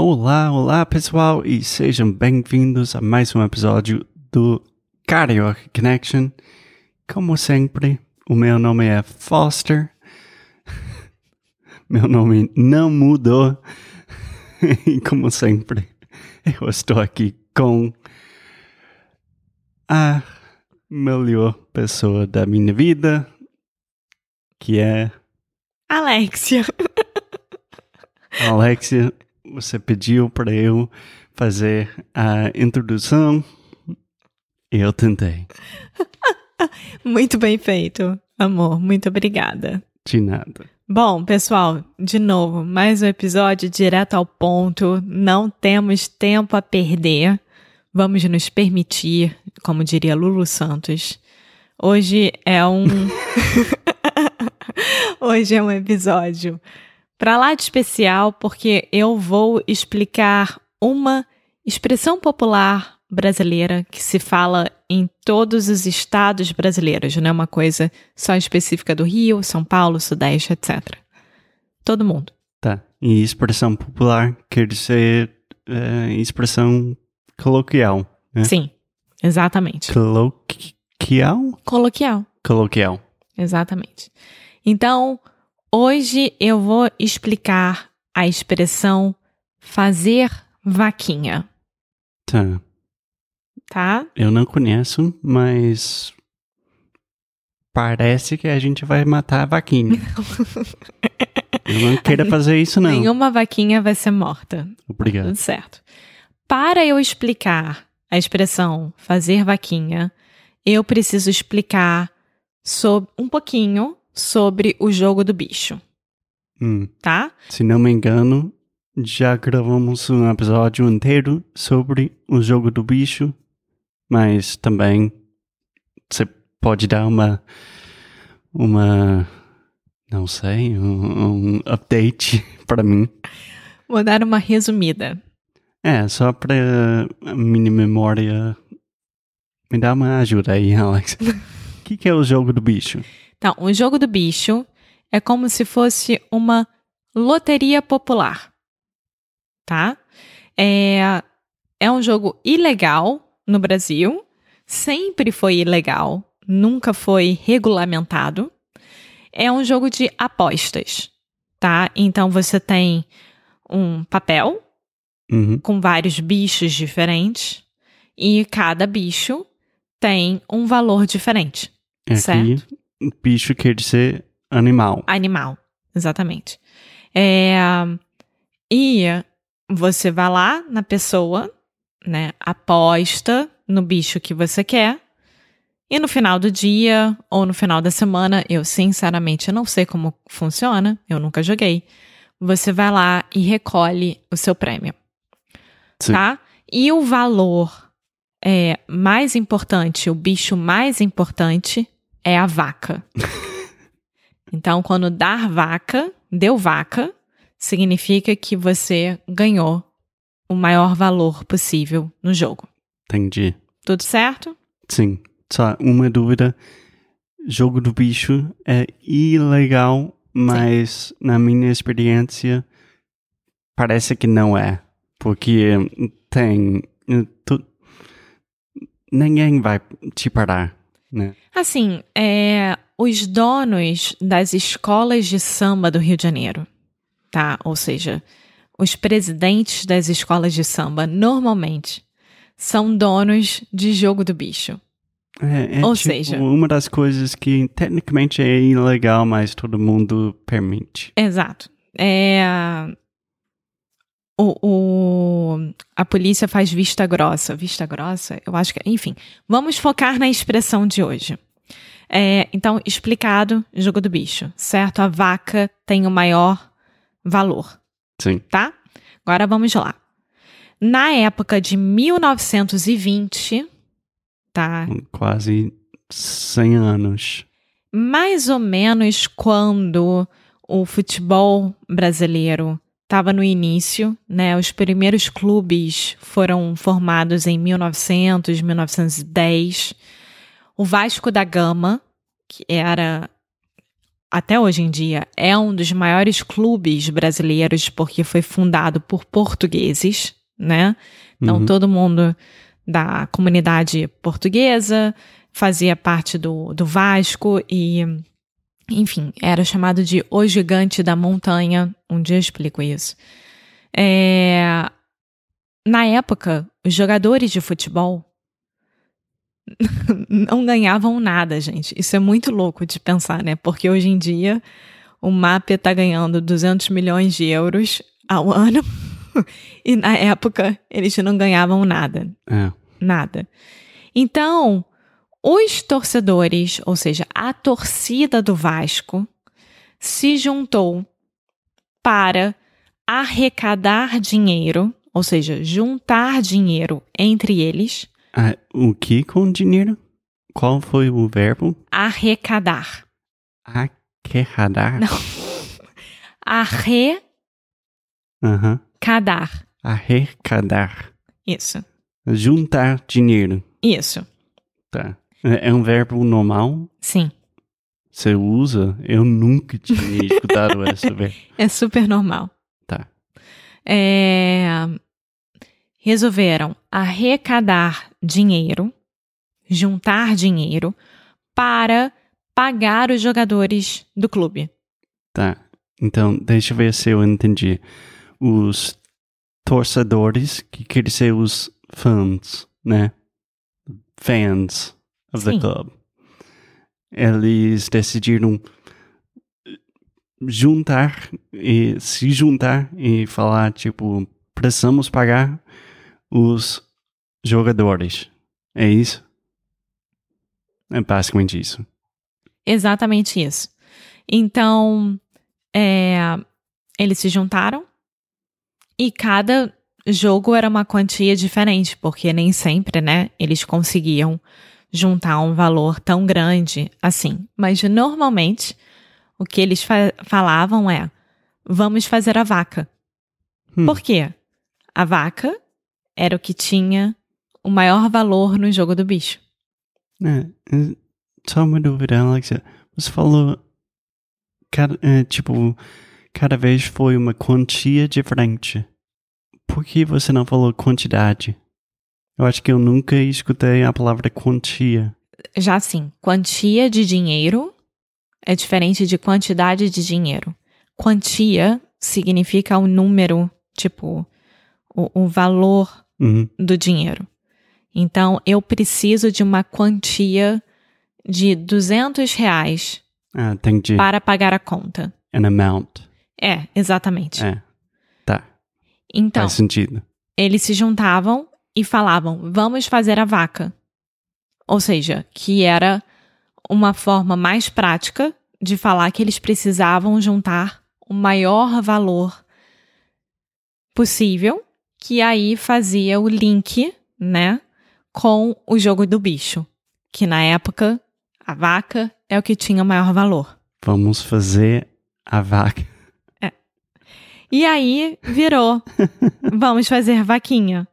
Olá, olá pessoal e sejam bem-vindos a mais um episódio do Carioca Connection. Como sempre, o meu nome é Foster. Meu nome não mudou. E como sempre, eu estou aqui com a melhor pessoa da minha vida, que é Alexia. Alexia. Você pediu para eu fazer a introdução e eu tentei. Muito bem feito, amor. Muito obrigada. De nada. Bom, pessoal, de novo, mais um episódio direto ao ponto. Não temos tempo a perder. Vamos nos permitir, como diria Lulu Santos. Hoje é um. Hoje é um episódio para lá de especial, porque eu vou explicar uma expressão popular brasileira que se fala em todos os estados brasileiros, não é uma coisa só específica do Rio, São Paulo, Sudeste, etc. Todo mundo. Tá. E expressão popular quer dizer é, expressão coloquial, né? Sim, exatamente. Coloquial? Coloquial. Coloquial. Exatamente. Então, hoje eu vou explicar a expressão fazer vaquinha, Tá. tá? Eu não conheço, mas parece que a gente vai matar a vaquinha. eu não queira fazer isso não. Nenhuma vaquinha vai ser morta. Obrigado. Tudo certo. Para eu explicar a expressão fazer vaquinha, eu preciso explicar sob, um pouquinho sobre o jogo do bicho, Hum. tá? Se não me engano, já gravamos um episódio inteiro sobre o jogo do bicho, mas também você pode dar uma uma não sei, um, um update para mim. Vou dar uma resumida. É, só para a minha memória me dá uma ajuda aí, Alex. O que, que é o jogo do bicho? Então, o jogo do bicho é como se fosse uma loteria popular, tá? É, é um jogo ilegal no Brasil, sempre foi ilegal, nunca foi regulamentado. É um jogo de apostas, tá? Então você tem um papel Uhum. com vários bichos diferentes e cada bicho tem um valor diferente. Aqui, Certo. Bicho quer dizer animal. Animal, exatamente. É, e você vai lá na pessoa, né? Aposta no bicho que você quer. E no final do dia ou no final da semana, eu sinceramente não sei como funciona, eu nunca joguei. Você vai lá e recolhe o seu prêmio, Sim. tá? E o valor é mais importante, o bicho mais importante é a vaca. Então, quando dar vaca, deu vaca, significa que você ganhou o maior valor possível no jogo. Entendi. Tudo certo? Sim. Só uma dúvida. Jogo do bicho é ilegal, mas na minha experiência parece que não é. Porque tem. tu- ninguém vai te parar, né? Assim, é, os donos das escolas de samba do Rio de Janeiro, tá? Ou seja, os presidentes das escolas de samba normalmente são donos de jogo do bicho. É, é Ou tipo seja- uma das coisas que tecnicamente é ilegal, mas todo mundo permite. Exato. É, o, o- a polícia faz vista grossa. Vista grossa? Eu acho que. Enfim, vamos focar na expressão de hoje. É, então, explicado, jogo do bicho, certo? A vaca tem o maior valor, Sim. tá? Agora vamos lá. Na época de 1920, tá? Quase 100 anos. mais ou menos quando o futebol brasileiro estava no início, né? Os primeiros clubes foram formados em 1900, 1910. O Vasco da Gama, que era até hoje em dia é um dos maiores clubes brasileiros porque foi fundado por portugueses, né? Então Uhum. todo mundo da comunidade portuguesa fazia parte do, do Vasco e, enfim, era chamado de O Gigante da Montanha. Um dia eu explico isso. É, na época, os jogadores de futebol não ganhavam nada, gente. Isso é muito louco de pensar, né? Porque hoje em dia o MAP tá ganhando 200 milhões de euros ao ano e na época eles não ganhavam nada É. nada. Então, os torcedores, ou seja, a torcida do Vasco, se juntou para arrecadar dinheiro, ou seja, juntar dinheiro entre eles, Ah, o que com dinheiro? Qual foi o verbo? arrecadar. Arrecadar. Não. Arrecadar. Aham. Arrecadar. Isso. Juntar dinheiro. Isso. Tá. É é um verbo normal? Sim. Você usa? Eu nunca tinha escutado esse verbo. É super normal. Tá. é, resolveram arrecadar dinheiro, juntar dinheiro para pagar os jogadores do clube. Tá. Então, deixa eu ver se eu entendi. Os torcedores, que quer dizer os fãs, né? Fans of the Sim. club. Eles decidiram juntar e se juntar e falar, tipo, precisamos pagar os jogadores. É isso? É basicamente isso. Exatamente isso. Então, é, eles se juntaram e cada jogo era uma quantia diferente, porque nem sempre, né, eles conseguiam juntar um valor tão grande assim. Mas normalmente o que eles fa- falavam é: vamos fazer a vaca. Hum. Por quê? A vaca era o que tinha o maior valor no jogo do bicho. É, é, só uma dúvida, Alexa. Você falou. Cada, é, tipo, cada vez foi uma quantia diferente. Por que você não falou quantidade? Eu acho que eu nunca escutei a palavra quantia. Já assim, quantia de dinheiro é diferente de quantidade de dinheiro. Quantia significa o número, tipo, o, o valor Uhum. do dinheiro. Então, eu preciso de uma quantia de 200 reais Ah, entendi. para pagar a conta. An amount. É, exatamente. É. Tá. Então, Faz sentido. eles se juntavam e falavam: vamos fazer a vaca. Ou seja, que era uma forma mais prática de falar que eles precisavam juntar o maior valor possível, que aí fazia o link, né, com o jogo do bicho, que na época a vaca é o que tinha maior valor. Vamos fazer a vaca. E aí virou: vamos fazer vaquinha.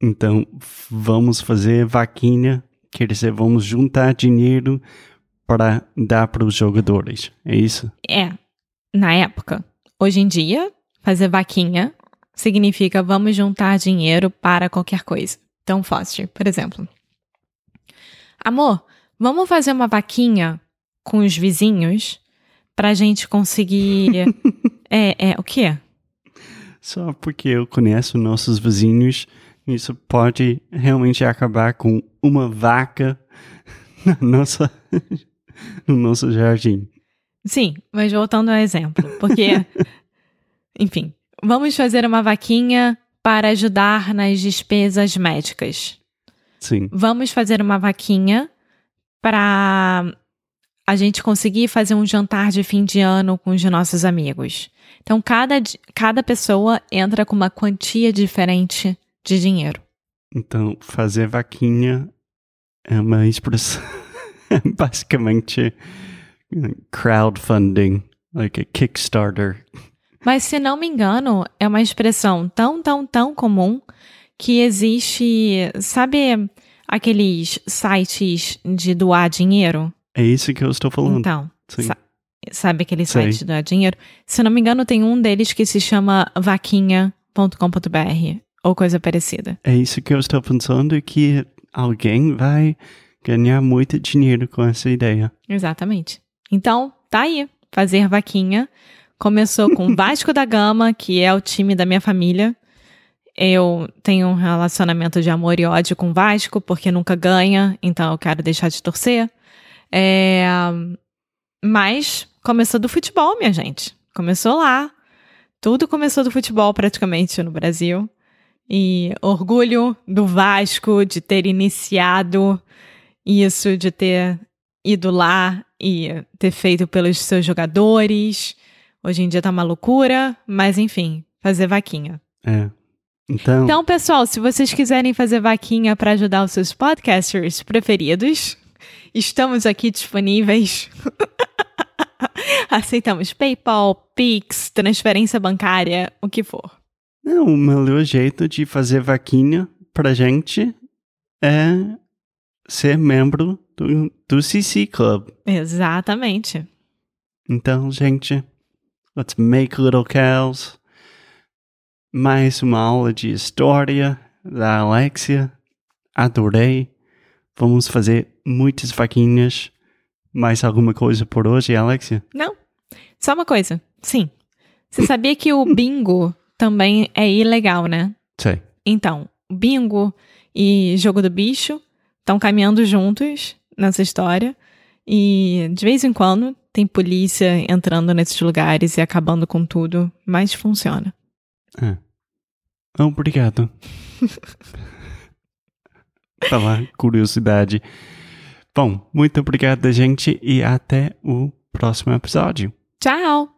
Então, vamos fazer vaquinha. Quer dizer, vamos juntar dinheiro para dar para os jogadores. É isso? É, na época. Hoje em dia, fazer vaquinha significa vamos juntar dinheiro para qualquer coisa. Então, Foster, por exemplo. Amor, vamos fazer uma vaquinha com os vizinhos pra gente conseguir. é, é, o quê? Só porque eu conheço nossos vizinhos, isso pode realmente acabar com uma vaca Nossa, no nosso jardim. Sim, mas voltando ao exemplo, porque, enfim, vamos fazer uma vaquinha para ajudar nas despesas médicas. Sim. Vamos fazer uma vaquinha para a gente conseguir fazer um jantar de fim de ano com os nossos amigos. Então, cada, cada pessoa entra com uma quantia diferente de dinheiro. Então, fazer vaquinha é uma expressão. basicamente crowdfunding, like a Kickstarter. Mas, se não me engano, é uma expressão tão, tão, tão comum que existe. Sabe aqueles sites de doar dinheiro? É isso que eu estou falando. Então, Sim. sa- sabe aquele Sei. site de doar dinheiro? Se não me engano, tem um deles que se chama vaquinha.com.br ou coisa parecida. É isso que eu estou pensando que alguém vai ganhar muito dinheiro com essa ideia. Exatamente. Então, tá aí. Fazer vaquinha. Começou com Vasco da Gama, que é o time da minha família. Eu tenho um relacionamento de amor e ódio com o Vasco, porque nunca ganha, então eu quero deixar de torcer. É, Mas começou do futebol, minha gente. Começou lá. Tudo começou do futebol, praticamente, no Brasil. E orgulho do Vasco de ter iniciado isso, de ter ido lá e ter feito pelos seus jogadores. Hoje em dia tá uma loucura, mas enfim, fazer vaquinha. É. Então, Então, pessoal, se vocês quiserem fazer vaquinha para ajudar os seus podcasters preferidos, estamos aqui disponíveis. Aceitamos PayPal, Pix, transferência bancária, o que for. Não, o melhor jeito de fazer vaquinha pra gente é ser membro do, do CC Club. Exatamente. Então, gente, let's make little cows. Mais uma aula de história da Alexia. Adorei. Vamos fazer muitas vaquinhas. Mais alguma coisa por hoje, Alexia? Não. Só uma coisa. Sim. Você sabia que o bingo também é ilegal, né? Sei. Então, bingo e jogo do bicho estão caminhando juntos nessa história. E de vez em quando tem polícia entrando nesses lugares e acabando com tudo, mas funciona. Ah. Obrigado. Pela curiosidade. Bom, muito obrigado, gente, e até o próximo episódio. Tchau!